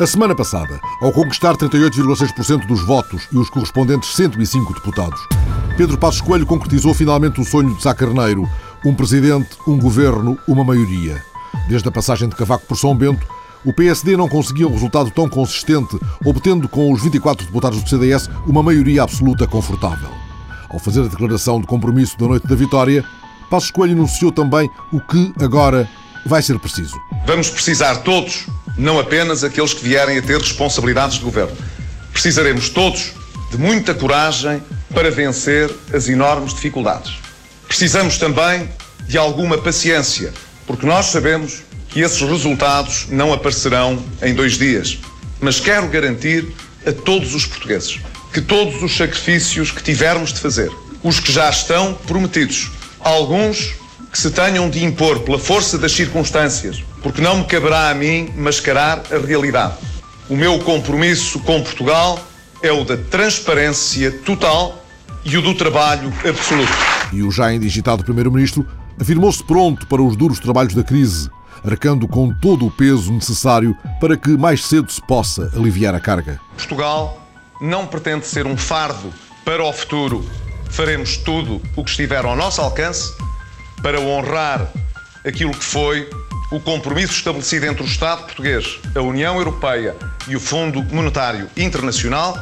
A semana passada, ao conquistar 38,6% dos votos e os correspondentes 105 deputados, Pedro Passos Coelho concretizou finalmente o sonho de Sá Carneiro, um presidente, um governo, uma maioria. Desde a passagem de Cavaco por São Bento, o PSD não conseguia um resultado tão consistente, obtendo com os 24 deputados do CDS uma maioria absoluta confortável. Ao fazer a declaração de compromisso da noite da vitória, Passos Coelho anunciou também o que agora vai ser preciso. Vamos precisar todos não apenas aqueles que vierem a ter responsabilidades de governo. Precisaremos todos de muita coragem para vencer as enormes dificuldades. Precisamos também de alguma paciência, porque nós sabemos que esses resultados não aparecerão em dois dias. Mas quero garantir a todos os portugueses que todos os sacrifícios que tivermos de fazer, os que já estão prometidos, alguns que se tenham de impor pela força das circunstâncias, porque não me caberá a mim mascarar a realidade. O meu compromisso com Portugal é o da transparência total e o do trabalho absoluto. E o já indigitado Primeiro-Ministro afirmou-se pronto para os duros trabalhos da crise, arcando com todo o peso necessário para que mais cedo se possa aliviar a carga. Portugal não pretende ser um fardo para o futuro. Faremos tudo o que estiver ao nosso alcance para honrar aquilo que foi o compromisso estabelecido entre o Estado português, a União Europeia e o Fundo Monetário Internacional,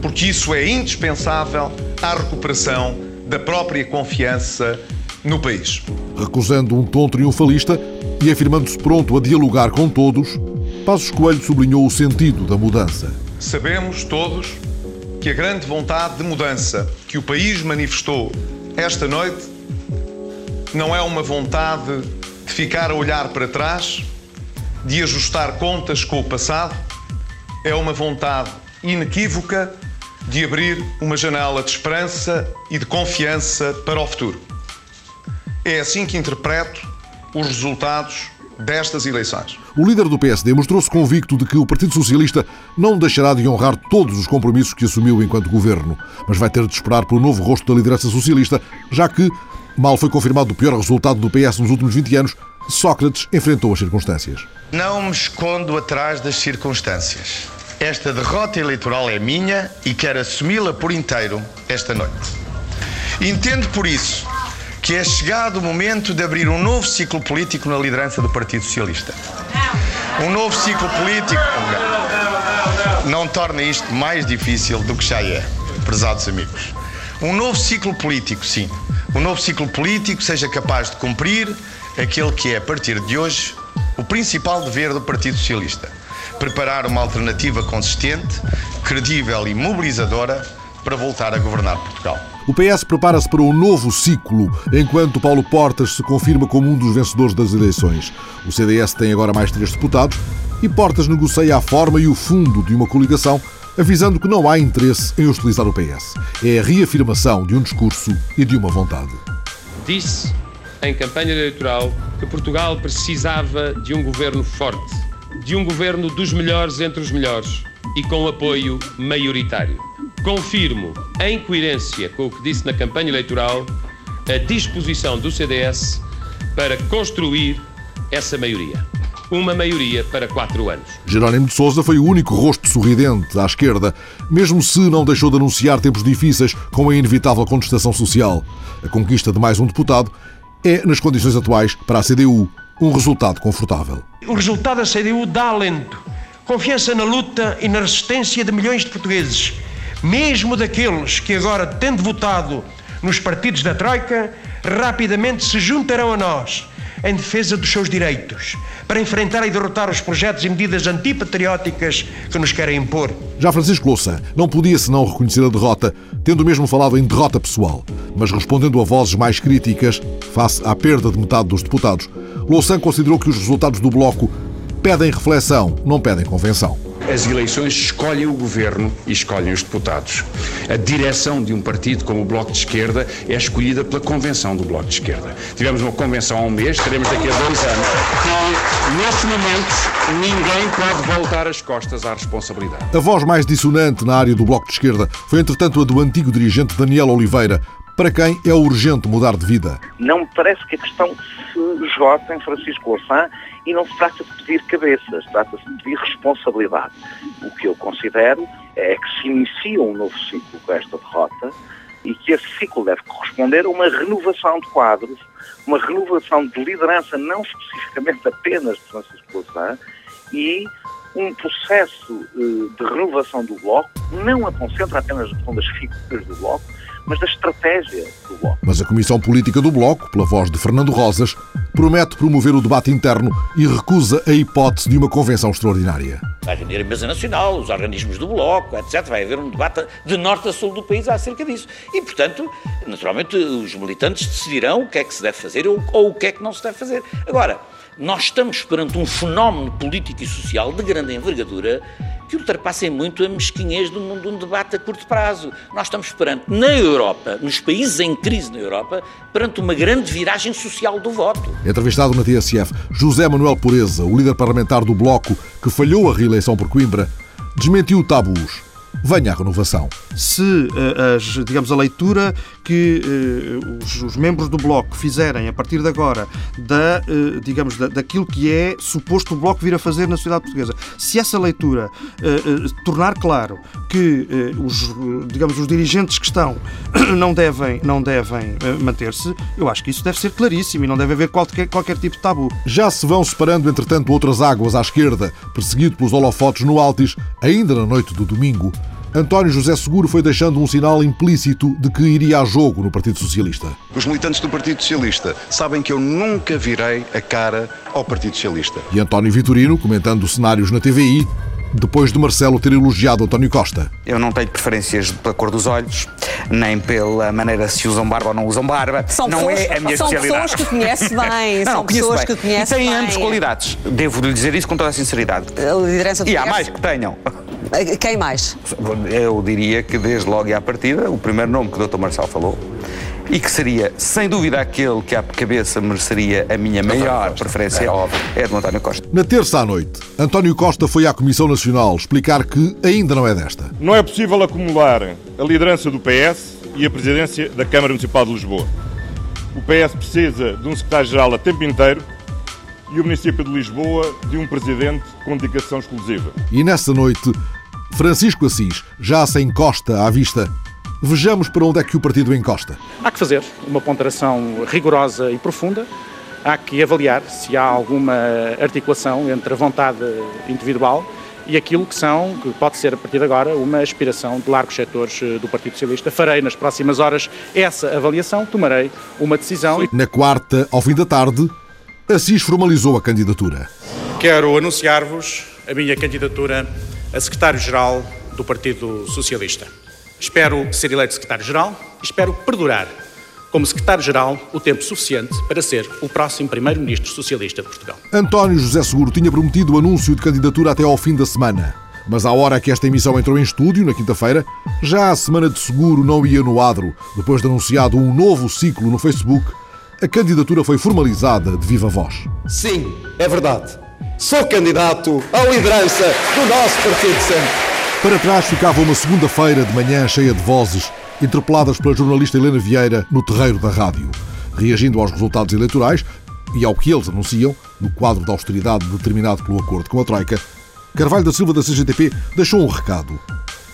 porque isso é indispensável à recuperação da própria confiança no país. Recusando um tom triunfalista e afirmando-se pronto a dialogar com todos, Passos Coelho sublinhou o sentido da mudança. Sabemos todos que a grande vontade de mudança que o país manifestou esta noite não é uma vontade de ficar a olhar para trás, de ajustar contas com o passado, é uma vontade inequívoca de abrir uma janela de esperança e de confiança para o futuro. É assim que interpreto os resultados destas eleições. O líder do PSD mostrou-se convicto de que o Partido Socialista não deixará de honrar todos os compromissos que assumiu enquanto governo, mas vai ter de esperar pelo novo rosto da liderança socialista, já que Mal foi confirmado o pior resultado do PS nos últimos 20 anos, Sócrates enfrentou as circunstâncias. Não me escondo atrás das circunstâncias. Esta derrota eleitoral é minha e quero assumi-la por inteiro esta noite. Entendo por isso que é chegado o momento de abrir um novo ciclo político na liderança do Partido Socialista. Um novo ciclo político não torna isto mais difícil do que já é, prezados amigos. Um novo ciclo político, sim, o novo ciclo político seja capaz de cumprir aquele que é, a partir de hoje, o principal dever do Partido Socialista: preparar uma alternativa consistente, credível e mobilizadora para voltar a governar Portugal. O PS prepara-se para um novo ciclo, enquanto Paulo Portas se confirma como um dos vencedores das eleições. O CDS tem agora mais três deputados e Portas negocia a forma e o fundo de uma coligação avisando que não há interesse em hostilizar o PS. É a reafirmação de um discurso e de uma vontade. Disse em campanha eleitoral que Portugal precisava de um governo forte, de um governo dos melhores entre os melhores e com apoio maioritário. Confirmo, em coerência com o que disse na campanha eleitoral, a disposição do CDS para construir essa maioria uma maioria para quatro anos. Jerónimo de Sousa foi o único rosto sorridente à esquerda, mesmo se não deixou de anunciar tempos difíceis com a inevitável contestação social. A conquista de mais um deputado é, nas condições atuais, para a CDU, um resultado confortável. O resultado da CDU dá alento, confiança na luta e na resistência de milhões de portugueses, mesmo daqueles que agora, tendo votado nos partidos da Troika, rapidamente se juntarão a nós em defesa dos seus direitos, para enfrentar e derrotar os projetos e medidas antipatrióticas que nos querem impor. Já Francisco Louçã não podia senão reconhecer a derrota, tendo mesmo falado em derrota pessoal, mas respondendo a vozes mais críticas face à perda de metade dos deputados. Louçã considerou que os resultados do Bloco pedem reflexão, não pedem convenção as eleições escolhem o governo e escolhem os deputados. A direção de um partido como o Bloco de Esquerda é escolhida pela convenção do Bloco de Esquerda. Tivemos uma convenção há um mês, teremos daqui a dois anos, que neste momento ninguém pode voltar as costas à responsabilidade. A voz mais dissonante na área do Bloco de Esquerda foi, entretanto, a do antigo dirigente Daniel Oliveira, para quem é urgente mudar de vida. Não me parece que a questão se esgota em Francisco Louçã e não se trata de pedir cabeças, trata-se de pedir responsabilidade. O que eu considero é que se inicia um novo ciclo com esta derrota e que esse ciclo deve corresponder a uma renovação de quadros, uma renovação de liderança, não especificamente apenas de Francisco Louçã, e um processo eh, de renovação do Bloco não a concentra apenas na questão das figuras do Bloco, mas da estratégia do Bloco. Mas a Comissão Política do Bloco, pela voz de Fernando Rosas, promete promover o debate interno e recusa a hipótese de uma convenção extraordinária. Vai reunir a Mesa Nacional, os organismos do Bloco, etc. Vai haver um debate de norte a sul do país acerca disso. E, portanto, naturalmente, os militantes decidirão o que é que se deve fazer ou, ou o que é que não se deve fazer. Agora, nós estamos perante um fenómeno político e social de grande envergadura que ultrapassem muito a mesquinhez de um, de um debate a curto prazo. Nós estamos perante, na Europa, nos países em crise na Europa, perante uma grande viragem social do voto. Entrevistado na TSF, José Manuel Pureza, o líder parlamentar do Bloco, que falhou a reeleição por Coimbra, desmentiu tabus venha a renovação. Se, eh, as, digamos, a leitura que uh, os, os, membros do Bloco fizerem a partir de agora da, uh, digamos, da, daquilo que é suposto o Bloco vir a fazer na sociedade portuguesa, se essa leitura tornar claro que os, digamos, os dirigentes que estão não devem, não devem manter-se, eu acho que isso deve ser claríssimo e não deve haver qualquer, qualquer tipo de tabu. Já se vão separando, entretanto, outras águas à esquerda, perseguido pelos holofotes no Altis, ainda na noite do domingo, António José Seguro foi deixando um sinal implícito de que iria a jogo no Partido Socialista. Os militantes do Partido Socialista sabem que eu nunca virei a cara ao Partido Socialista. E António Vitorino, comentando cenários na TVI, depois de Marcelo ter elogiado António Costa. Eu não tenho preferências pela cor dos olhos, nem pela maneira se usam barba ou não usam barba. São não pessoas, é a minha são especialidade. pessoas que conhece bem. não, são pessoas que conhece E têm bem. ambas qualidades. Devo-lhe dizer isso com toda a sinceridade. A liderança do E há mais que tenham. Quem mais? Eu diria que desde logo e à partida, o primeiro nome que o Dr. Marcelo falou, e que seria, sem dúvida, aquele que à cabeça mereceria a minha maior preferência, é do António Costa. Na terça à noite, António Costa foi à Comissão Nacional explicar que ainda não é desta. Não é possível acumular a liderança do PS e a presidência da Câmara Municipal de Lisboa. O PS precisa de um secretário-geral a tempo inteiro e o município de Lisboa de um presidente com dedicação exclusiva. E nessa noite, Francisco Assis já sem Costa à vista. Vejamos para onde é que o partido encosta. Há que fazer uma ponderação rigorosa e profunda. Há que avaliar se há alguma articulação entre a vontade individual e aquilo que são, que pode ser a partir de agora, uma aspiração de largos setores eh, do Partido Socialista. Farei nas próximas horas essa avaliação, tomarei uma decisão. Na quarta, ao fim da tarde, Assis formalizou a candidatura. Quero anunciar-vos a minha candidatura a secretário-geral do Partido Socialista. Espero ser eleito secretário-geral e espero perdurar como secretário-geral o tempo suficiente para ser o próximo primeiro-ministro socialista de Portugal. António José Seguro tinha prometido o anúncio de candidatura até ao fim da semana. Mas à hora que esta emissão entrou em estúdio, na quinta-feira, já a semana de seguro não ia no adro. Depois de anunciado um novo ciclo no Facebook, a candidatura foi formalizada de viva voz. Sim, é verdade. Sou candidato à liderança do nosso partido sempre. Para trás ficava uma segunda-feira de manhã cheia de vozes, interpeladas pela jornalista Helena Vieira no terreiro da rádio. Reagindo aos resultados eleitorais e ao que eles anunciam, no quadro de austeridade determinado pelo acordo com a Troika, Carvalho da Silva da CGTP deixou um recado.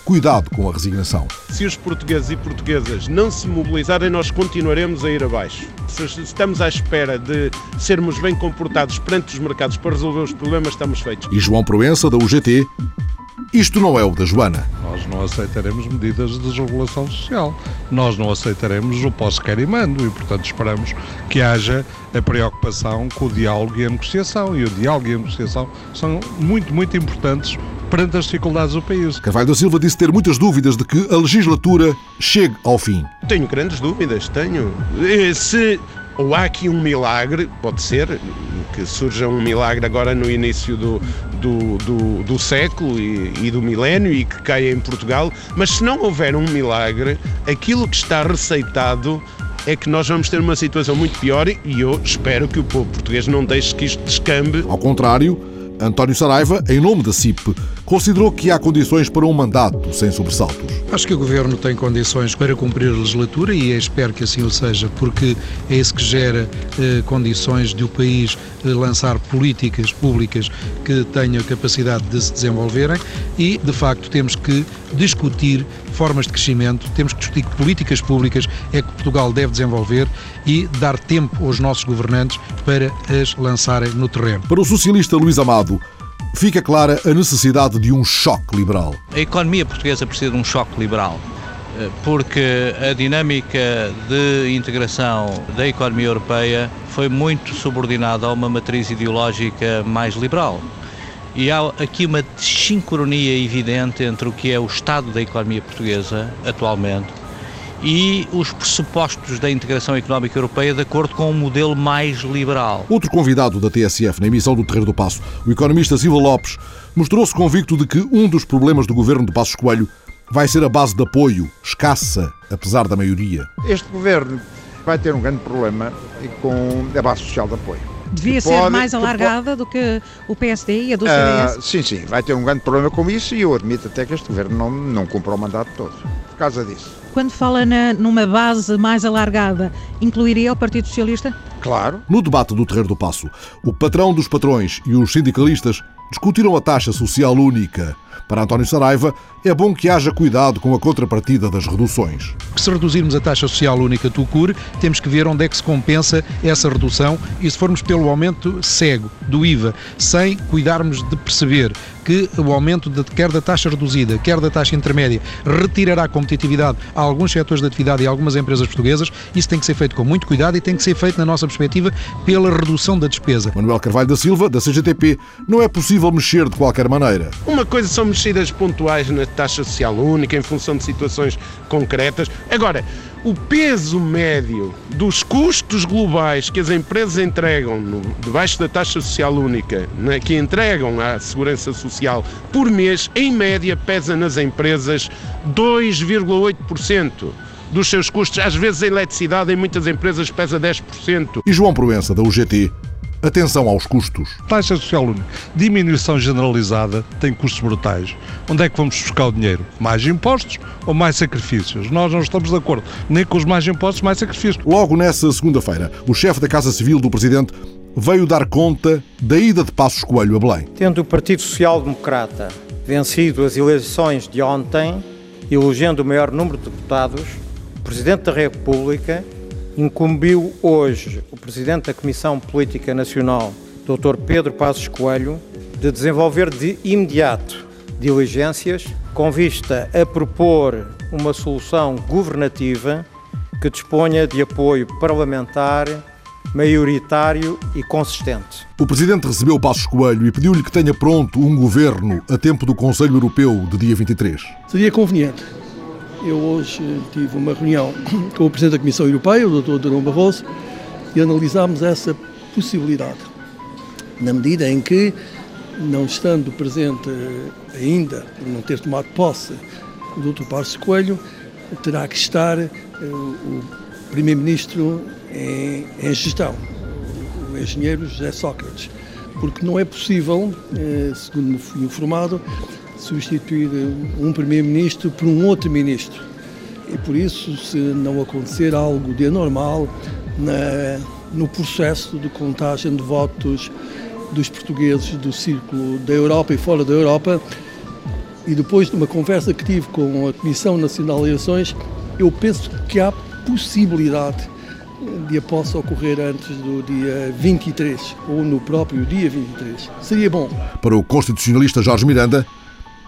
Cuidado com a resignação. Se os portugueses e portuguesas não se mobilizarem, nós continuaremos a ir abaixo. Se estamos à espera de sermos bem comportados perante os mercados para resolver os problemas, estamos feitos. E João Proença, da UGT, isto não é o da Joana. Nós não aceitaremos medidas de desregulação social. Nós não aceitaremos o posso quer e mando e, portanto, esperamos que haja a preocupação com o diálogo e a negociação. E o diálogo e a negociação são muito, muito importantes perante as dificuldades do país. Carvalho da Silva disse ter muitas dúvidas de que a legislatura chegue ao fim. Tenho grandes dúvidas, tenho. Se ou há aqui um milagre, pode ser que surja um milagre agora no início do, do, do, do século e, e, do milénio e que caia em Portugal, mas se não houver um milagre, aquilo que está receitado é que nós vamos ter uma situação muito pior e eu espero que o povo português não deixe que isto descambe. Ao contrário, António Saraiva, em nome da CIP, considerou que há condições para um mandato sem sobressaltos. Acho que o Governo tem condições para cumprir a legislatura e espero que assim o seja, porque é isso que gera eh, condições de o país eh, lançar políticas públicas que tenham capacidade de se desenvolverem e, de facto, temos que discutir formas de crescimento, temos que discutir políticas públicas é que Portugal deve desenvolver e dar tempo aos nossos governantes para as lançarem no terreno. Para o socialista Luís Amado, fica clara a necessidade de um choque liberal. A economia portuguesa precisa de um choque liberal, eh, porque a dinâmica de integração da economia europeia foi muito subordinada a uma matriz ideológica mais liberal. E há aqui uma desincronia evidente entre o que é o estado da economia portuguesa atualmente e os pressupostos da integração económica europeia de acordo com um modelo mais liberal. Outro convidado da TSF na emissão do Terreiro do Passo, o economista Silva Lopes, mostrou-se convicto de que um dos problemas do governo de Passos Coelho vai ser a base de apoio, escassa, apesar da maioria. Este governo vai ter um grande problema com a base social de apoio. Devia ser pode, mais alargada pode... do que o PSD e a do CDS? Uh, sim, sim, vai ter um grande problema com isso e eu admito até que este governo não, não cumpra o mandato todo, por causa disso. Quando fala na, numa base mais alargada, incluiria o Partido Socialista? Claro. No debate do Terreiro do Passo, o patrão dos patrões e os sindicalistas discutiram a taxa social única para António Saraiva, é bom que haja cuidado com a contrapartida das reduções. Se reduzirmos a taxa social única TUCUR, temos que ver onde é que se compensa essa redução e se formos pelo aumento cego do IVA, sem cuidarmos de perceber que o aumento de, quer da taxa reduzida, quer da taxa intermédia, retirará competitividade a alguns setores de atividade e a algumas empresas portuguesas, isso tem que ser feito com muito cuidado e tem que ser feito, na nossa perspectiva, pela redução da despesa. Manuel Carvalho da Silva, da CGTP, não é possível mexer de qualquer maneira. Uma coisa são mexidas pontuais na taxa social única em função de situações concretas. Agora, o peso médio dos custos globais que as empresas entregam no, debaixo da taxa social única, né, que entregam à segurança social por mês, em média pesa nas empresas 2,8% dos seus custos. Às vezes a eletricidade em muitas empresas pesa 10%. E João Proença, da UGT, Atenção aos custos. Taxa social única. Diminuição generalizada tem custos brutais. Onde é que vamos buscar o dinheiro? Mais impostos ou mais sacrifícios? Nós não estamos de acordo. Nem com os mais impostos, mais sacrifícios. Logo nessa segunda-feira, o chefe da Casa Civil do Presidente veio dar conta da ida de Passos Coelho a Belém. Tendo o Partido Social Democrata vencido as eleições de ontem, elegendo o maior número de deputados, o Presidente da República incumbiu hoje o Presidente da Comissão Política Nacional, Dr. Pedro Passos Coelho, de desenvolver de imediato diligências com vista a propor uma solução governativa que disponha de apoio parlamentar maioritário e consistente. O Presidente recebeu Passos Coelho e pediu-lhe que tenha pronto um governo a tempo do Conselho Europeu de dia 23. Seria conveniente eu hoje tive uma reunião com o Presidente da Comissão Europeia, o Dr. Durão Barroso, e analisámos essa possibilidade. Na medida em que, não estando presente ainda, por não ter tomado posse, o Dr. Parso Coelho, terá que estar eh, o Primeiro-Ministro em, em gestão, o engenheiro José Sócrates, porque não é possível, eh, segundo me fui informado, substituir um primeiro-ministro por um outro ministro. E por isso, se não acontecer algo de anormal na, no processo de contagem de votos dos portugueses do círculo da Europa e fora da Europa, e depois de uma conversa que tive com a Comissão Nacional de Eleições, eu penso que há possibilidade de a possa ocorrer antes do dia 23 ou no próprio dia 23. Seria bom. Para o constitucionalista Jorge Miranda,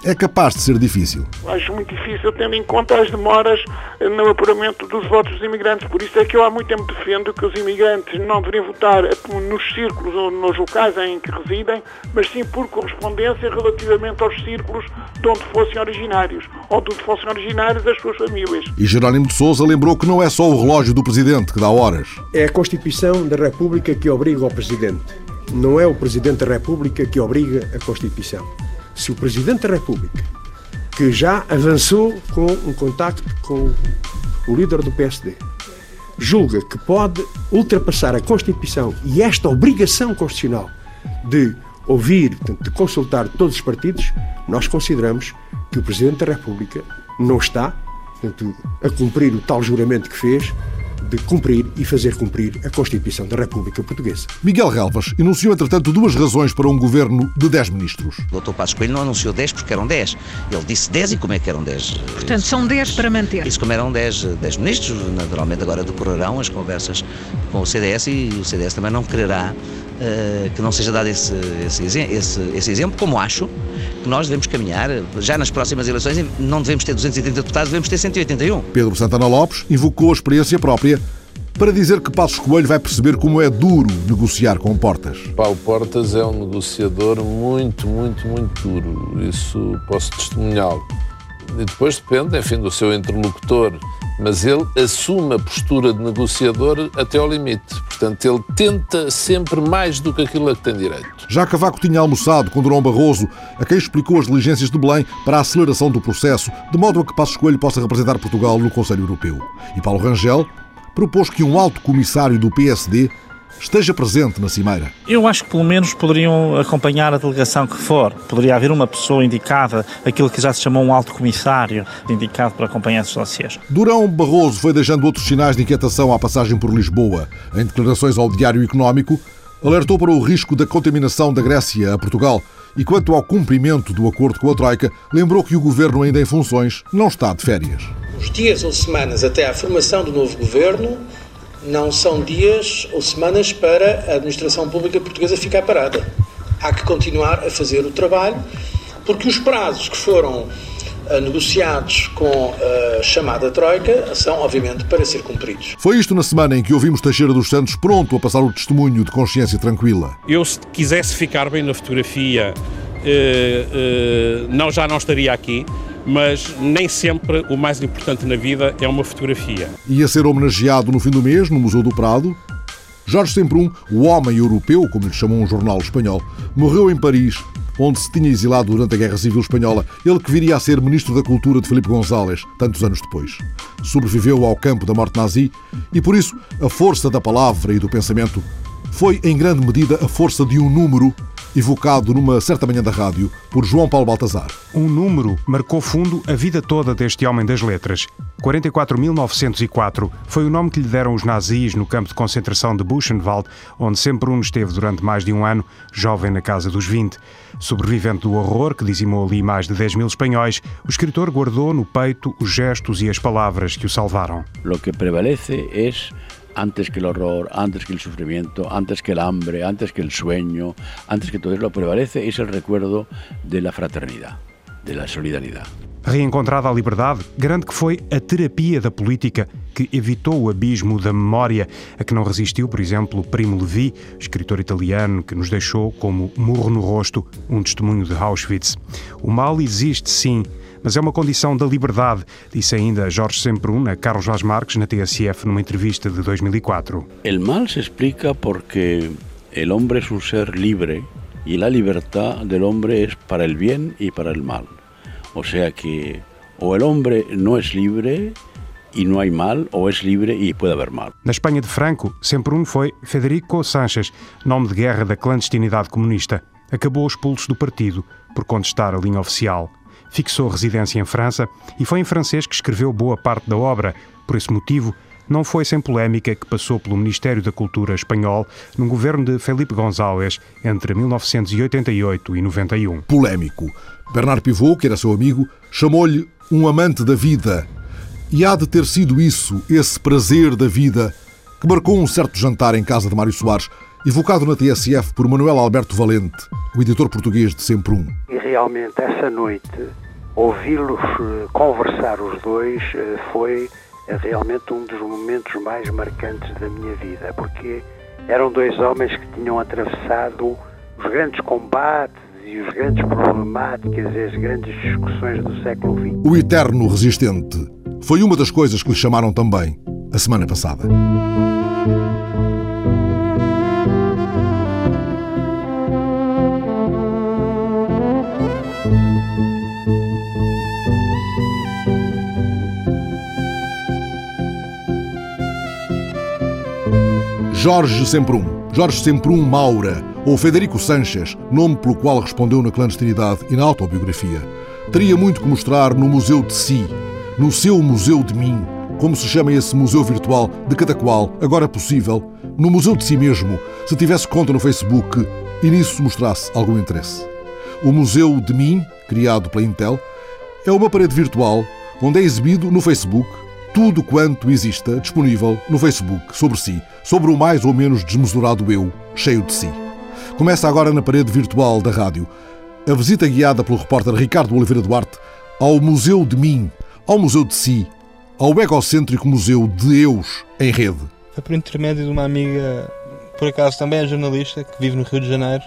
é capaz de ser difícil. Acho muito difícil, tendo em conta as demoras no apuramento dos votos dos imigrantes. Por isso é que eu há muito tempo defendo que os imigrantes não deveriam votar nos círculos ou nos locais em que residem, mas sim por correspondência relativamente aos círculos de onde fossem originários, ou de onde fossem originários as suas famílias. E Jerónimo de Sousa lembrou que não é só o relógio do Presidente que dá horas. É a Constituição da República que obriga o Presidente. Não é o Presidente da República que obriga a Constituição se o Presidente da República, que já avançou com um contacto com o líder do PSD, julga que pode ultrapassar a Constituição e esta obrigação constitucional de ouvir, de consultar todos os partidos, nós consideramos que o Presidente da República não está portanto, a cumprir o tal juramento que fez de cumprir e fazer cumprir a Constituição da República Portuguesa. Miguel Relvas enunciou, entretanto, duas razões para um governo de 10 ministros. O Dr. Passos Coelho não anunciou 10 porque eram 10. Ele disse 10 e como é que eram 10? Portanto, são 10 para manter. Isso como eram 10, 10 ministros, naturalmente agora decorarão as conversas com o CDS e o CDS também não quererá uh, que não seja dado esse, esse, esse, esse exemplo, como acho que nós devemos caminhar, já nas próximas eleições não devemos ter 230 deputados, devemos ter 181. Pedro Santana Lopes invocou a experiência própria para dizer que Passos Coelho vai perceber como é duro negociar com Portas. Paulo Portas é um negociador muito, muito, muito duro. Isso posso testemunhá-lo. E depois depende, enfim, do seu interlocutor mas ele assume a postura de negociador até ao limite. Portanto, ele tenta sempre mais do que aquilo a que tem direito. Já Cavaco tinha almoçado com Durão Barroso, a quem explicou as diligências de Belém para a aceleração do processo, de modo a que Passos Coelho possa representar Portugal no Conselho Europeu. E Paulo Rangel propôs que um alto comissário do PSD esteja presente na Cimeira? Eu acho que pelo menos poderiam acompanhar a delegação que for. Poderia haver uma pessoa indicada, aquilo que já se chamou um alto comissário, indicado para acompanhar esses dossiês. Durão Barroso foi deixando outros sinais de inquietação à passagem por Lisboa. Em declarações ao Diário Económico, alertou para o risco da contaminação da Grécia a Portugal e, quanto ao cumprimento do acordo com a Troika, lembrou que o governo ainda em funções não está de férias. Os dias ou semanas até à formação do novo governo não são dias ou semanas para a administração pública portuguesa ficar parada. Há que continuar a fazer o trabalho, porque os prazos que foram uh, negociados com a chamada Troika são, obviamente, para ser cumpridos. Foi isto na semana em que ouvimos Teixeira dos Santos pronto a passar o testemunho de consciência tranquila. Eu, se quisesse ficar bem na fotografia, uh, uh, não, já não estaria aqui mas nem sempre o mais importante na vida é uma fotografia. Ia ser homenageado no fim do mês no Museu do Prado. Jorge Semprum, o homem europeu, como lhe chamou um jornal espanhol, morreu em Paris, onde se tinha exilado durante a Guerra Civil Espanhola, ele que viria a ser Ministro da Cultura de Felipe González, tantos anos depois. Sobreviveu ao campo da morte nazi e, por isso, a força da palavra e do pensamento foi, em grande medida, a força de um número evocado numa certa manhã da rádio por João Paulo Baltazar. Um número marcou fundo a vida toda deste homem das letras. 44.904 foi o nome que lhe deram os nazis no campo de concentração de Buchenwald, onde sempre um esteve durante mais de um ano, jovem na casa dos 20. Sobrevivente do horror que dizimou ali mais de 10 mil espanhóis, o escritor guardou no peito os gestos e as palavras que o salvaram. Lo que prevalece é antes que el horror, antes que el sufrimiento, antes que el hambre, antes que el sueño, antes que todo eso, lo prevalece es el recuerdo de la fraternidad, de la solidaridad. Reencontrada a liberdade, garante que foi a terapia da política que evitou o abismo da memória, a que não resistiu, por exemplo, Primo Levi, escritor italiano que nos deixou como murro no rosto um testemunho de Auschwitz. O mal existe, sim, mas é uma condição da liberdade, disse ainda Jorge Semprún a Carlos Vaz Marques na TSF numa entrevista de 2004. O mal se explica porque o homem é um ser livre e a liberdade do homem é para o bem e para o mal. Ou seja que ou o homem não é livre e não há mal, ou é livre e pode haver mal. Na Espanha de Franco, Semprún foi Federico Sánchez, nome de guerra da clandestinidade comunista. Acabou expulso do partido por contestar a linha oficial fixou residência em França e foi em francês que escreveu boa parte da obra. Por esse motivo, não foi sem polémica que passou pelo Ministério da Cultura espanhol no governo de Felipe González entre 1988 e 91. Polémico. Bernard Pivot, que era seu amigo, chamou-lhe um amante da vida. E há de ter sido isso, esse prazer da vida, que marcou um certo jantar em casa de Mário Soares, evocado na TSF por Manuel Alberto Valente, o editor português de Sempre Um. E realmente essa noite, ouvi-los eh, conversar os dois eh, foi eh, realmente um dos momentos mais marcantes da minha vida, porque eram dois homens que tinham atravessado os grandes combates e os grandes problemáticas e as grandes discussões do século XX. O eterno resistente foi uma das coisas que lhe chamaram também a semana passada. Jorge Semprum. Jorge Semprum Maura ou Federico Sanches, nome pelo qual respondeu na clandestinidade e na autobiografia, teria muito que mostrar no Museu de Si, no seu Museu de Mim, como se chama esse museu virtual de cada qual, agora possível, no Museu de Si mesmo, se tivesse conta no Facebook e nisso mostrasse algum interesse. O Museu de Mim, criado pela Intel, é uma parede virtual onde é exibido no Facebook tudo quanto exista disponível no Facebook sobre si, sobre o mais ou menos desmesurado eu, cheio de si. Começa agora na parede virtual da rádio a visita guiada pelo repórter Ricardo Oliveira Duarte ao Museu de Mim, ao Museu de Si, ao egocêntrico Museu de Eus em rede. Foi por intermédio de uma amiga, por acaso também é jornalista, que vive no Rio de Janeiro,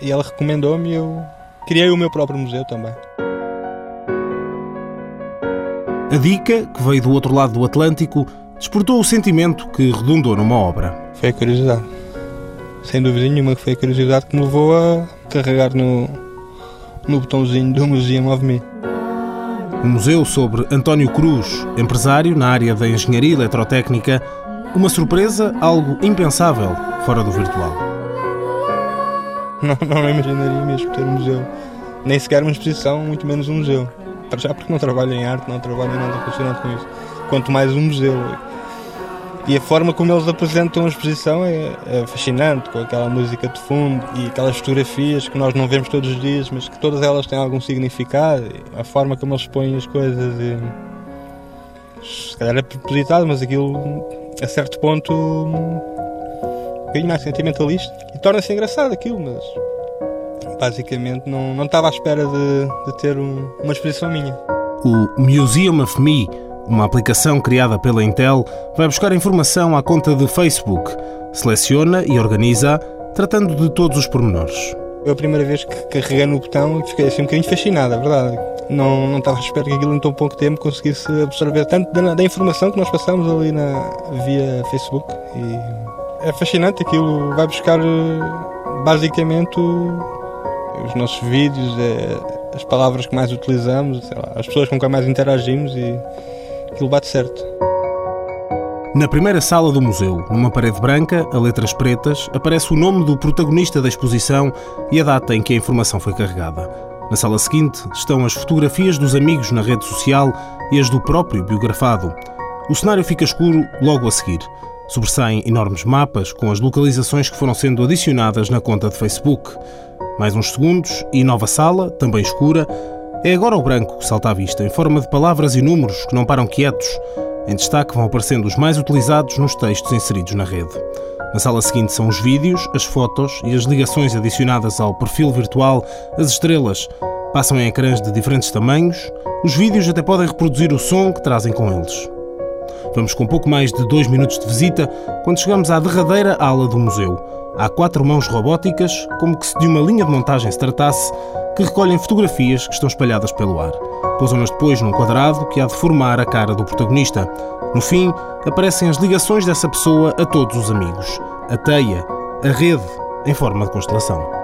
e ela recomendou-me e eu criei o meu próprio museu também. A dica, que veio do outro lado do Atlântico, despertou o sentimento que redundou numa obra. Foi a curiosidade. Sem dúvida nenhuma que foi a curiosidade que me levou a carregar no, no botãozinho do Museum of Me. Um museu sobre António Cruz, empresário na área da engenharia eletrotécnica, uma surpresa, algo impensável fora do virtual. Não, não imaginaria mesmo ter um museu. Nem sequer uma exposição, muito menos um museu. Para já porque não trabalho em arte, não trabalho em nada relacionado com isso. Quanto mais um museu. E a forma como eles apresentam a exposição é, é, fascinante, com aquela música de fundo e aquelas fotografias que nós não vemos todos os dias, mas que todas elas têm algum significado. A forma como eles põem as coisas. E, se calhar é propositado, mas aquilo, a certo ponto, um bocadinho mais sentimentalista. E torna-se engraçado aquilo, mas basicamente não, não estava à espera de, de ter um, uma exposição minha. O Museum of Me, uma aplicação criada pela Intel, vai buscar informação à conta de Facebook, seleciona e organiza, tratando de todos os pormenores. Eu a primeira vez que carreguei no botão fiquei assim um bocadinho fascinado, é verdade. Não, não estava à espera que aquilo em tão pouco tempo conseguisse absorver tanto da, da informação que nós passamos ali na, via Facebook. E é fascinante, aquilo vai buscar basicamente os nossos vídeos, é, as palavras que mais utilizamos, lá, as pessoas com quem mais interagimos e aquilo bate certo. Na primeira sala do museu, numa parede branca, a letras pretas, aparece o nome do protagonista da exposição e a data em que a informação foi carregada. Na sala seguinte estão as fotografias dos amigos na rede social e as do próprio biografado. O cenário fica escuro logo a seguir. Sobressaem enormes mapas com as localizações que foram sendo adicionadas na conta de Facebook. Mais uns segundos e nova sala, também escura. É agora o branco que salta à vista, em forma de palavras e números que não param quietos. Em destaque vão aparecendo os mais utilizados nos textos inseridos na rede. Na sala seguinte são os vídeos, as fotos e as ligações adicionadas ao perfil virtual, as estrelas. Passam em ecrãs de diferentes tamanhos. Os vídeos até podem reproduzir o som que trazem com eles. Vamos com pouco mais de dois minutos de visita quando chegamos à derradeira ala do museu. Há quatro mãos robóticas, como que se de uma linha de montagem se tratasse, que recolhem fotografias que estão espalhadas pelo ar. Pousam-nas depois num quadrado que há de formar a cara do protagonista. No fim, aparecem as ligações dessa pessoa a todos os amigos. A teia, a rede, em forma de constelação.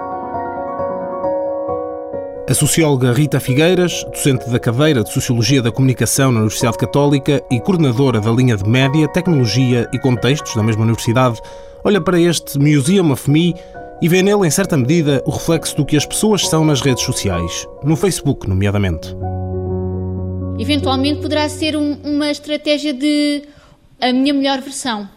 A socióloga Rita Figueiras, docente da cadeira de Sociologia da Comunicação na Universidade Católica e coordenadora da linha de Média, Tecnologia e Contextos da mesma universidade, olha para este Museum of Me e vê nele, em certa medida, o reflexo do que as pessoas são nas redes sociais, no Facebook, nomeadamente. Eventualmente poderá ser um, uma estratégia de a minha melhor versão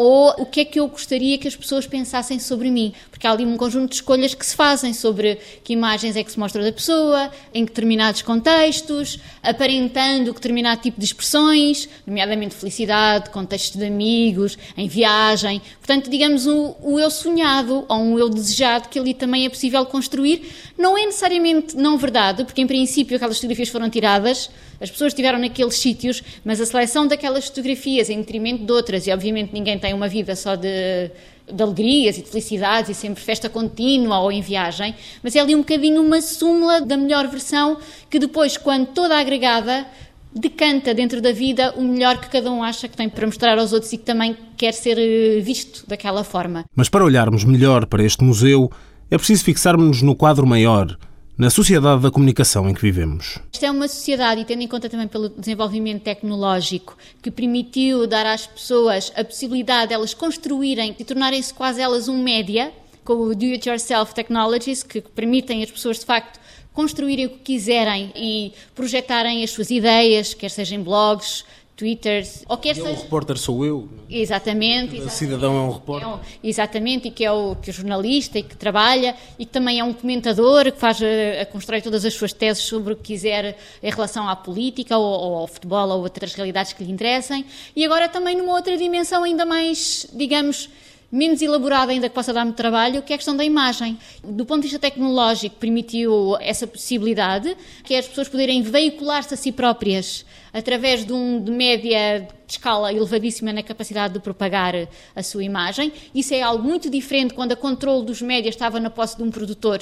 ou o que é que eu gostaria que as pessoas pensassem sobre mim. Porque há ali um conjunto de escolhas que se fazem sobre que imagens é que se mostra da pessoa, em determinados contextos, aparentando determinado tipo de expressões, nomeadamente felicidade, contextos de amigos, em viagem. Portanto, digamos, o, o eu sonhado ou um eu desejado que ali também é possível construir. Não é necessariamente não verdade, porque em princípio aquelas fotografias foram tiradas, as pessoas estiveram naqueles sítios, mas a seleção daquelas fotografias em detrimento de outras, e obviamente ninguém tem uma vida só de, de alegrias e de felicidades e sempre festa contínua ou em viagem, mas é ali um bocadinho uma súmula da melhor versão que depois, quando toda agregada, decanta dentro da vida o melhor que cada um acha que tem para mostrar aos outros e que também quer ser eh, visto daquela forma. Mas para olharmos melhor para este museu, é preciso fixarmos-nos no quadro maior, na sociedade da comunicação em que vivemos. Esta é uma sociedade, e tendo em conta também pelo desenvolvimento tecnológico, que permitiu dar às pessoas a possibilidade de elas construírem e tornarem-se quase elas um média, com o do-it-yourself technologies, que permitem às pessoas de facto construírem o que quiserem e projetarem as suas ideias, quer sejam blogs, twitters, ou quer seja... O repórter sou eu. Exatamente. O cidadão é um repórter. É um, exatamente, e que é, o, que é jornalista e que trabalha e que também é um comentador que faz a, a constrói todas as suas teses sobre o que quiser em relação à política ou, ou ao futebol ou outras realidades que lhe interessem. E agora também numa outra dimensão ainda mais, digamos, menos elaborada ainda que possa dar-me trabalho, que é a questão da imagem. Do ponto de vista tecnológico, permitiu essa possibilidade, que é as pessoas poderem veicular-se a si próprias através de um de média de escala elevadíssima na capacidade de propagar a sua imagem. Isso é algo muito diferente quando a controle dos médias estava na posse de um produtor.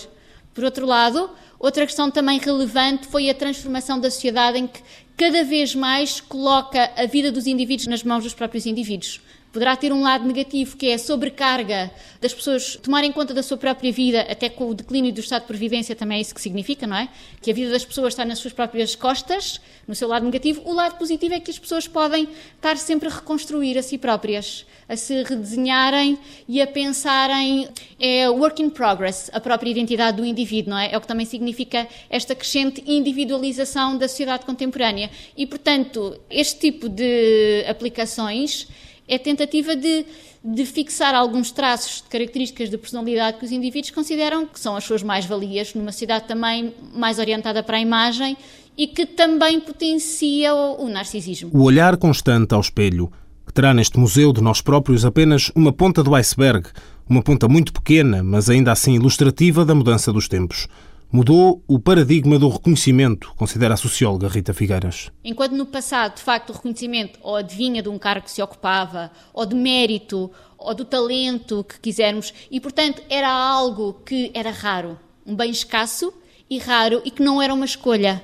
Por outro lado, outra questão também relevante foi a transformação da sociedade em que cada vez mais coloca a vida dos indivíduos nas mãos dos próprios indivíduos poderá ter um lado negativo, que é a sobrecarga das pessoas tomarem conta da sua própria vida, até com o declínio do estado de previdência também é isso que significa, não é? Que a vida das pessoas está nas suas próprias costas, no seu lado negativo. O lado positivo é que as pessoas podem estar sempre a reconstruir a si próprias, a se redesenharem e a pensarem. É work in progress, a própria identidade do indivíduo, não é? É o que também significa esta crescente individualização da sociedade contemporânea. E, portanto, este tipo de aplicações é tentativa de, de fixar alguns traços de características de personalidade que os indivíduos consideram que são as suas mais-valias numa sociedade também mais orientada para a imagem e que também potencia o, o narcisismo. O olhar constante ao espelho, que terá neste museu de nós próprios apenas uma ponta do iceberg, uma ponta muito pequena, mas ainda assim ilustrativa da mudança dos tempos mudou o paradigma do reconhecimento, considera a socióloga Rita Figueiras. Enquanto no passado, de facto, o reconhecimento ou adivinha de um cargo que se ocupava, ou de mérito, ou do talento que quisermos, e portanto era algo que era raro, um bem escasso e raro e que não era uma escolha.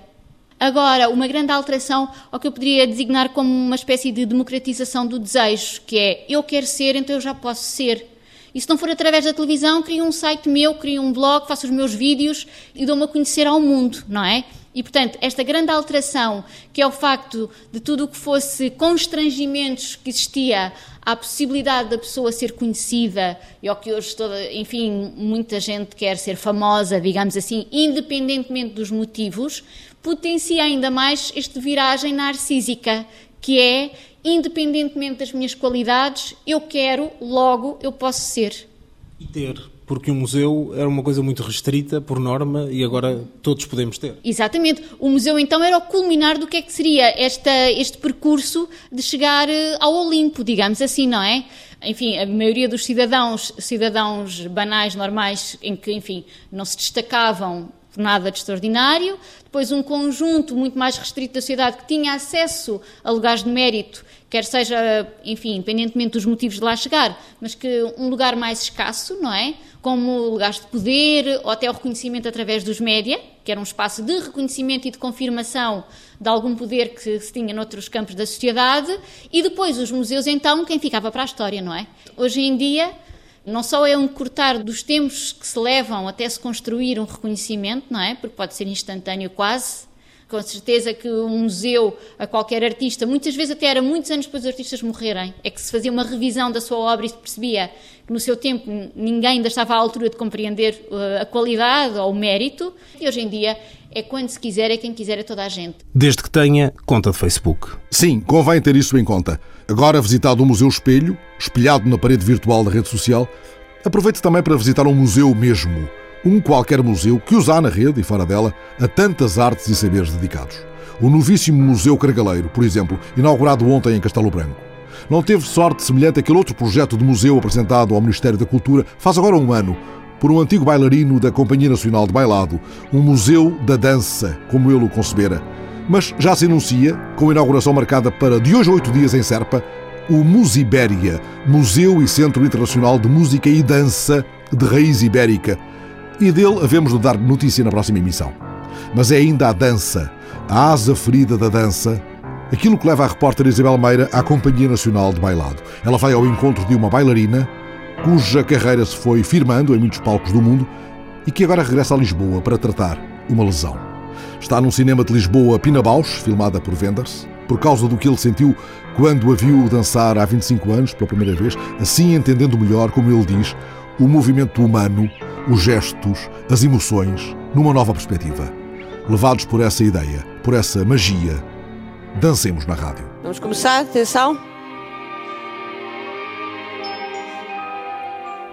Agora, uma grande alteração ao que eu poderia designar como uma espécie de democratização do desejo, que é eu quero ser, então eu já posso ser. E se não for através da televisão, crio um site meu, crio um blog, faço os meus vídeos e dou-me a conhecer ao mundo, não é? E, portanto, esta grande alteração, que é o facto de tudo o que fosse constrangimentos que existia à possibilidade da pessoa ser conhecida, e ao que hoje, toda, enfim, muita gente quer ser famosa, digamos assim, independentemente dos motivos, potencia ainda mais esta viragem narcísica, que é independentemente das minhas qualidades, eu quero, logo eu posso ser. E ter, porque o museu era uma coisa muito restrita por norma e agora todos podemos ter. Exatamente. O museu então era o culminar do que é que seria esta, este percurso de chegar eh, ao Olimpo, digamos assim, não é? enfim, a maioria dos cidadãos, cidadãos banais, normais, em que, enfim, não se destacavam nada de extraordinário, depois um conjunto muito mais restrito da sociedade que tinha acesso a lugares de mérito, quer seja, enfim, independentemente dos motivos de lá chegar, mas que um lugar mais escasso, não é? Como lugares de poder ou até o reconhecimento através dos média, que era um espaço de reconhecimento e de confirmação de algum poder que se tinha noutros campos da sociedade, e depois os museus, então, quem ficava para a história, não é? Hoje em dia, não só é um cortar dos tempos que se levam até se construir um reconhecimento, não é? Porque pode ser instantâneo quase. Com certeza que um museu a qualquer artista, muitas vezes até era muitos anos depois dos artistas morrerem, é que se fazia uma revisão da sua obra e se percebia que no seu tempo ninguém ainda estava à altura de compreender uh, a qualidade ou o mérito, e hoje em dia é quando se quiser, é quem quiser, é toda a gente. Desde que tenha conta de Facebook. Sim, convém ter isso em conta. Agora visitado o Museu Espelho, espelhado na parede virtual da rede social, aproveite também para visitar um museu mesmo. Um qualquer museu que usa na rede e fora dela a tantas artes e saberes dedicados. O novíssimo Museu Cargaleiro, por exemplo, inaugurado ontem em Castelo Branco. Não teve sorte semelhante àquele outro projeto de museu apresentado ao Ministério da Cultura faz agora um ano, por um antigo bailarino da Companhia Nacional de Bailado, um museu da dança, como ele o concebera. Mas já se anuncia, com inauguração marcada para de hoje a oito dias em Serpa, o Musibéria, Museu e Centro Internacional de Música e Dança de Raiz Ibérica. E dele havemos de dar notícia na próxima emissão. Mas é ainda a dança, a asa ferida da dança, aquilo que leva a repórter Isabel Meira à Companhia Nacional de Bailado. Ela vai ao encontro de uma bailarina cuja carreira se foi firmando em muitos palcos do mundo e que agora regressa a Lisboa para tratar uma lesão. Está num cinema de Lisboa, Pina Bausch, filmada por Wenders, por causa do que ele sentiu quando a viu dançar há 25 anos pela primeira vez, assim entendendo melhor, como ele diz, o movimento humano, os gestos, as emoções, numa nova perspectiva. Levados por essa ideia, por essa magia, dancemos na rádio. Vamos começar, atenção.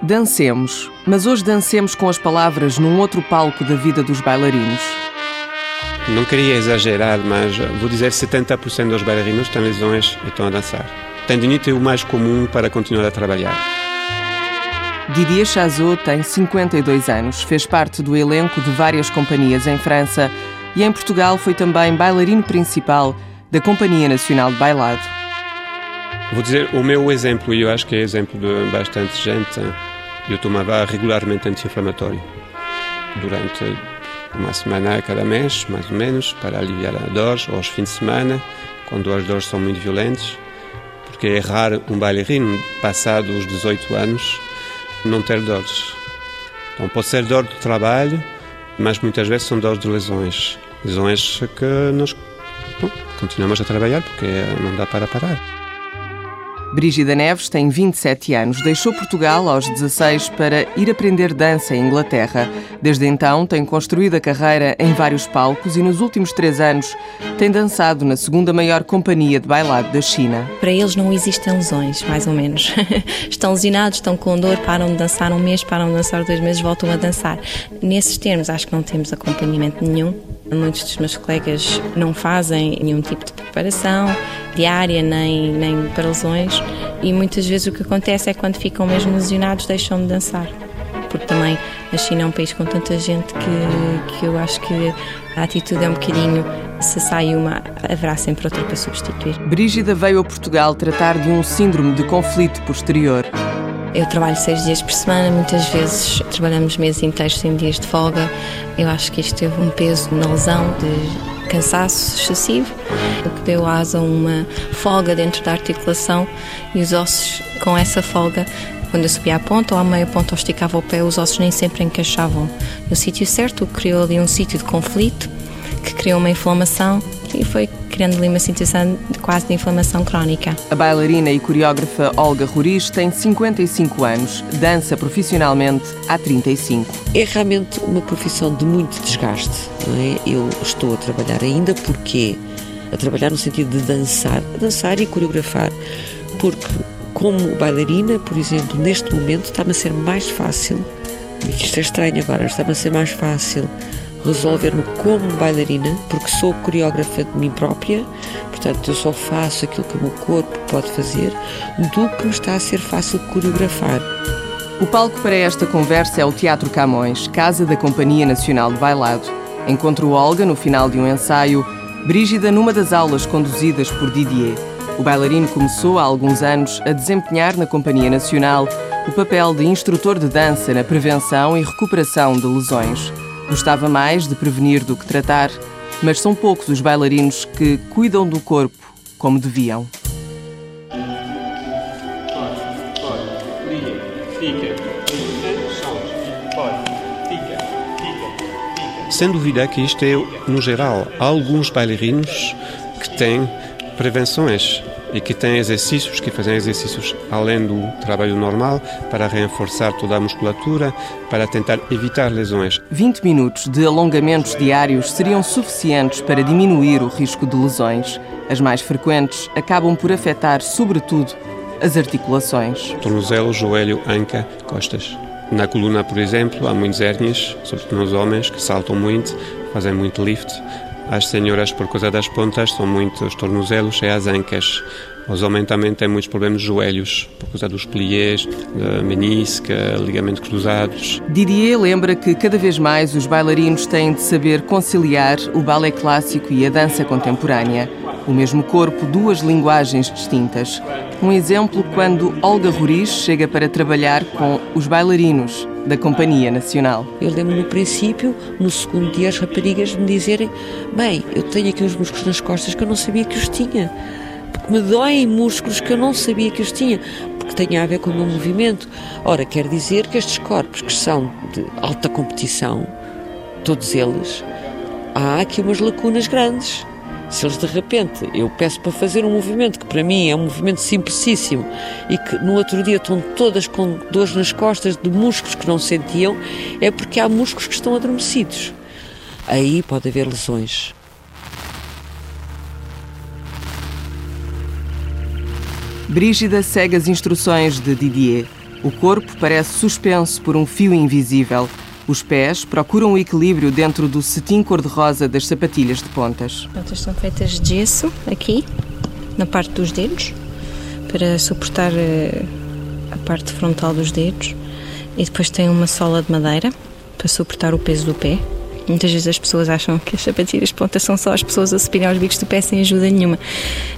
Dancemos, mas hoje dancemos com as palavras num outro palco da vida dos bailarinos. Não queria exagerar, mas vou dizer 70% dos bailarinos têm lesões e estão a dançar. Tendinite é o mais comum para continuar a trabalhar. Didier Chazot tem 52 anos, fez parte do elenco de várias companhias em França e em Portugal foi também bailarino principal da Companhia Nacional de Bailado. Vou dizer o meu exemplo, e eu acho que é exemplo de bastante gente. Eu tomava regularmente anti-inflamatório durante uma semana a cada mês, mais ou menos, para aliviar a dor, ou aos fins de semana, quando as dores são muito violentas, porque é raro um bailarino, passado os 18 anos, não ter dores. Então pode ser dor do trabalho, mas muitas vezes são dores de lesões. Lesões que nós bom, continuamos a trabalhar porque não dá para parar. Brígida Neves tem 27 anos. Deixou Portugal aos 16 para ir aprender dança em Inglaterra. Desde então tem construído a carreira em vários palcos e nos últimos três anos tem dançado na segunda maior companhia de bailado da China. Para eles não existem lesões, mais ou menos. estão lesionados, estão com dor, param de dançar um mês, param de dançar dois meses, voltam a dançar. Nesses termos, acho que não temos acompanhamento nenhum. Muitos dos meus colegas não fazem nenhum tipo de preparação diária, nem, nem para lesões, e muitas vezes o que acontece é que quando ficam mesmo lesionados deixam de dançar. Porque também a China é um país com tanta gente que, que eu acho que a atitude é um bocadinho se sai uma, haverá sempre outra para substituir. Brígida veio a Portugal tratar de um síndrome de conflito posterior. Eu trabalho seis dias por semana, muitas vezes trabalhamos meses inteiros sem dias de folga. Eu acho que isto teve um peso na lesão de cansaço excessivo, o que deu asa a uma folga dentro da articulação e os ossos com essa folga quando eu subia à ponta ou à meia ponta ou esticava o pé, os ossos nem sempre encaixavam no sítio certo, o que criou ali um sítio de conflito, que criou uma inflamação e foi criando ali uma situação de quase de inflamação crónica. A bailarina e coreógrafa Olga Ruriz tem 55 anos, dança profissionalmente há 35. É realmente uma profissão de muito desgaste, não é? Eu estou a trabalhar ainda porque a trabalhar no sentido de dançar, dançar e coreografar, porque como bailarina, por exemplo, neste momento está-me a ser mais fácil, isto é estranho agora, está-me a ser mais fácil resolver-me como bailarina, porque sou coreógrafa de mim própria, portanto eu só faço aquilo que o meu corpo pode fazer, do que me está a ser fácil coreografar. O palco para esta conversa é o Teatro Camões, casa da Companhia Nacional de Bailado. Encontro Olga no final de um ensaio, Brígida numa das aulas conduzidas por Didier. O bailarino começou há alguns anos a desempenhar na Companhia Nacional o papel de instrutor de dança na prevenção e recuperação de lesões. Gostava mais de prevenir do que tratar, mas são poucos os bailarinos que cuidam do corpo como deviam. Sem dúvida que isto é no geral. Há alguns bailarinos que têm prevenções e que têm exercícios, que fazem exercícios além do trabalho normal para reforçar toda a musculatura, para tentar evitar lesões. 20 minutos de alongamentos diários seriam suficientes para diminuir o risco de lesões. As mais frequentes acabam por afetar, sobretudo, as articulações. Tornozelo, joelho, anca, costas. Na coluna, por exemplo, há muitas hérnias, sobretudo nos homens, que saltam muito, fazem muito lift, as senhoras, por causa das pontas, são muitos tornozelos e as ancas. Os homens também têm muitos problemas de joelhos, por causa dos pliés, menisca, ligamentos cruzados. Didier lembra que cada vez mais os bailarinos têm de saber conciliar o balé clássico e a dança contemporânea. O mesmo corpo, duas linguagens distintas. Um exemplo quando Olga Ruriz chega para trabalhar com os bailarinos da Companhia Nacional. Eu lembro no princípio, no segundo dia, as raparigas me dizerem: Bem, eu tenho aqui uns músculos nas costas que eu não sabia que os tinha. Me doem músculos que eu não sabia que os tinha. Porque tem a ver com o meu movimento. Ora, quer dizer que estes corpos que são de alta competição, todos eles, há aqui umas lacunas grandes. Se eles de repente, eu peço para fazer um movimento que para mim é um movimento simplicíssimo e que no outro dia estão todas com dores nas costas de músculos que não sentiam, é porque há músculos que estão adormecidos. Aí pode haver lesões. Brígida segue as instruções de Didier. O corpo parece suspenso por um fio invisível. Os pés procuram o equilíbrio dentro do cetim cor-de-rosa das sapatilhas de pontas. As pontas são feitas de gesso aqui, na parte dos dedos, para suportar eh, a parte frontal dos dedos. E depois tem uma sola de madeira para suportar o peso do pé. Muitas vezes as pessoas acham que as sapatilhas de ponta são só as pessoas a subirem aos bicos do pé sem ajuda nenhuma.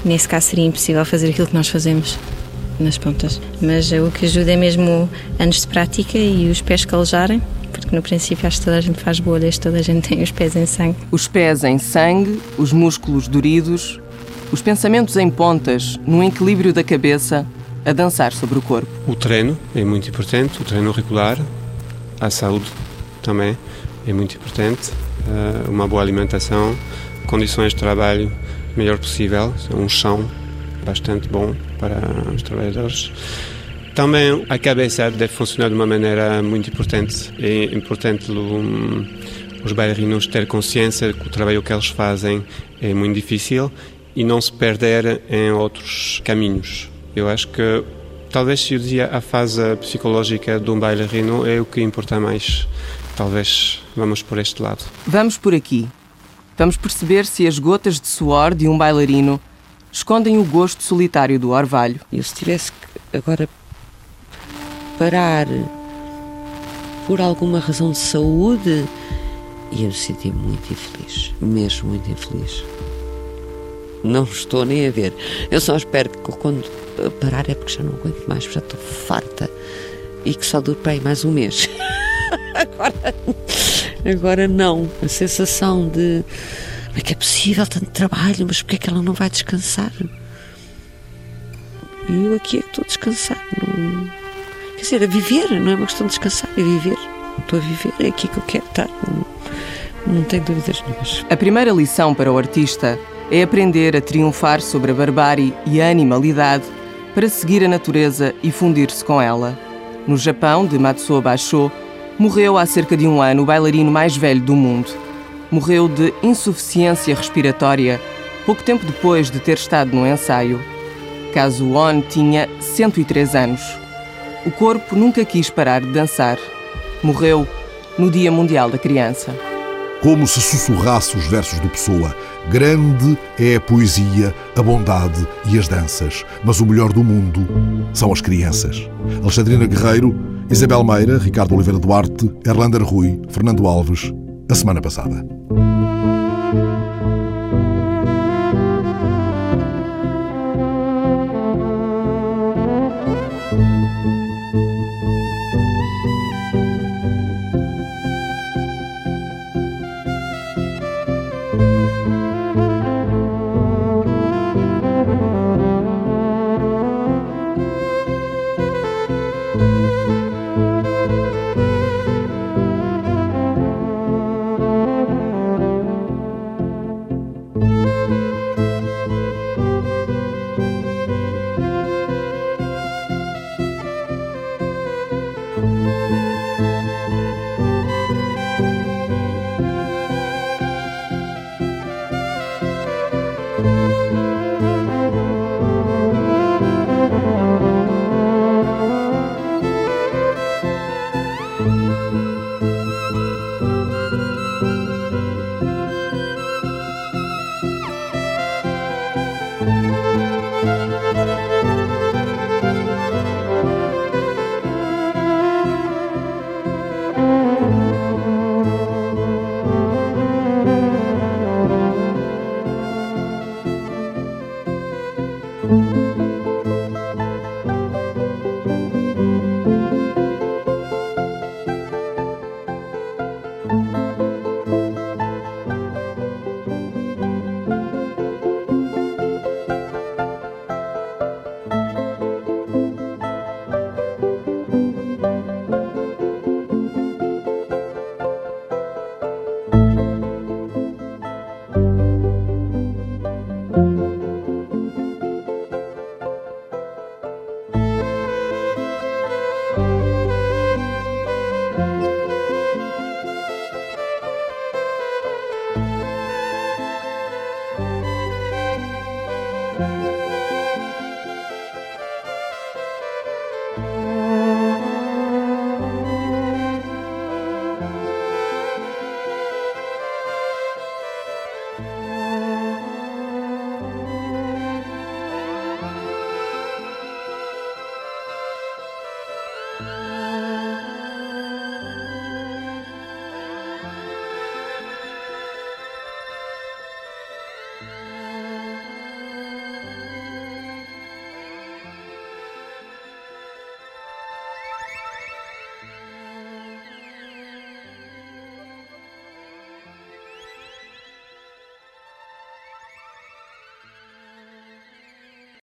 Nesse caso seria impossível fazer aquilo que nós fazemos nas pontas. Mas o que ajuda é mesmo anos de prática e os pés calejarem, porque no princípio acho que toda a gente faz bolhas, toda a gente tem os pés em sangue. Os pés em sangue, os músculos doridos, os pensamentos em pontas, no equilíbrio da cabeça, a dançar sobre o corpo. O treino é muito importante, o treino regular, a saúde também é muito importante, uh, uma boa alimentação, condições de trabalho melhor possível, um chão bastante bom para os trabalhadores. Também a cabeça deve funcionar de uma maneira muito importante. É importante um, os bailarinos ter consciência que o trabalho que eles fazem é muito difícil e não se perder em outros caminhos. Eu acho que talvez se eu dizia a fase psicológica de um bailarino é o que importa mais Talvez vamos por este lado. Vamos por aqui. Vamos perceber se as gotas de suor de um bailarino escondem o gosto solitário do orvalho. Eu se tivesse que agora parar por alguma razão de saúde, ia me sentir muito infeliz, mesmo muito infeliz. Não estou nem a ver. Eu só espero que quando parar é porque já não aguento mais, já estou farta e que só dure para aí mais um mês. agora, agora não. A sensação de como é que é possível tanto trabalho, mas porquê é que ela não vai descansar? E eu aqui é que estou a descansar. Quer dizer, a viver, não é uma questão de descansar, é viver. Estou a viver, é aqui que eu quero estar. Não, não tenho dúvidas nenhumas. A primeira lição para o artista é aprender a triunfar sobre a barbárie e a animalidade para seguir a natureza e fundir-se com ela. No Japão, de Matsuo Basho, morreu há cerca de um ano o bailarino mais velho do mundo. Morreu de insuficiência respiratória pouco tempo depois de ter estado no ensaio. On tinha 103 anos. O corpo nunca quis parar de dançar. Morreu no Dia Mundial da Criança. Como se sussurrasse os versos do Pessoa. Grande é a poesia, a bondade e as danças, mas o melhor do mundo são as crianças. Alexandrina Guerreiro Isabel Meira, Ricardo Oliveira Duarte, Erlander Rui, Fernando Alves, a semana passada.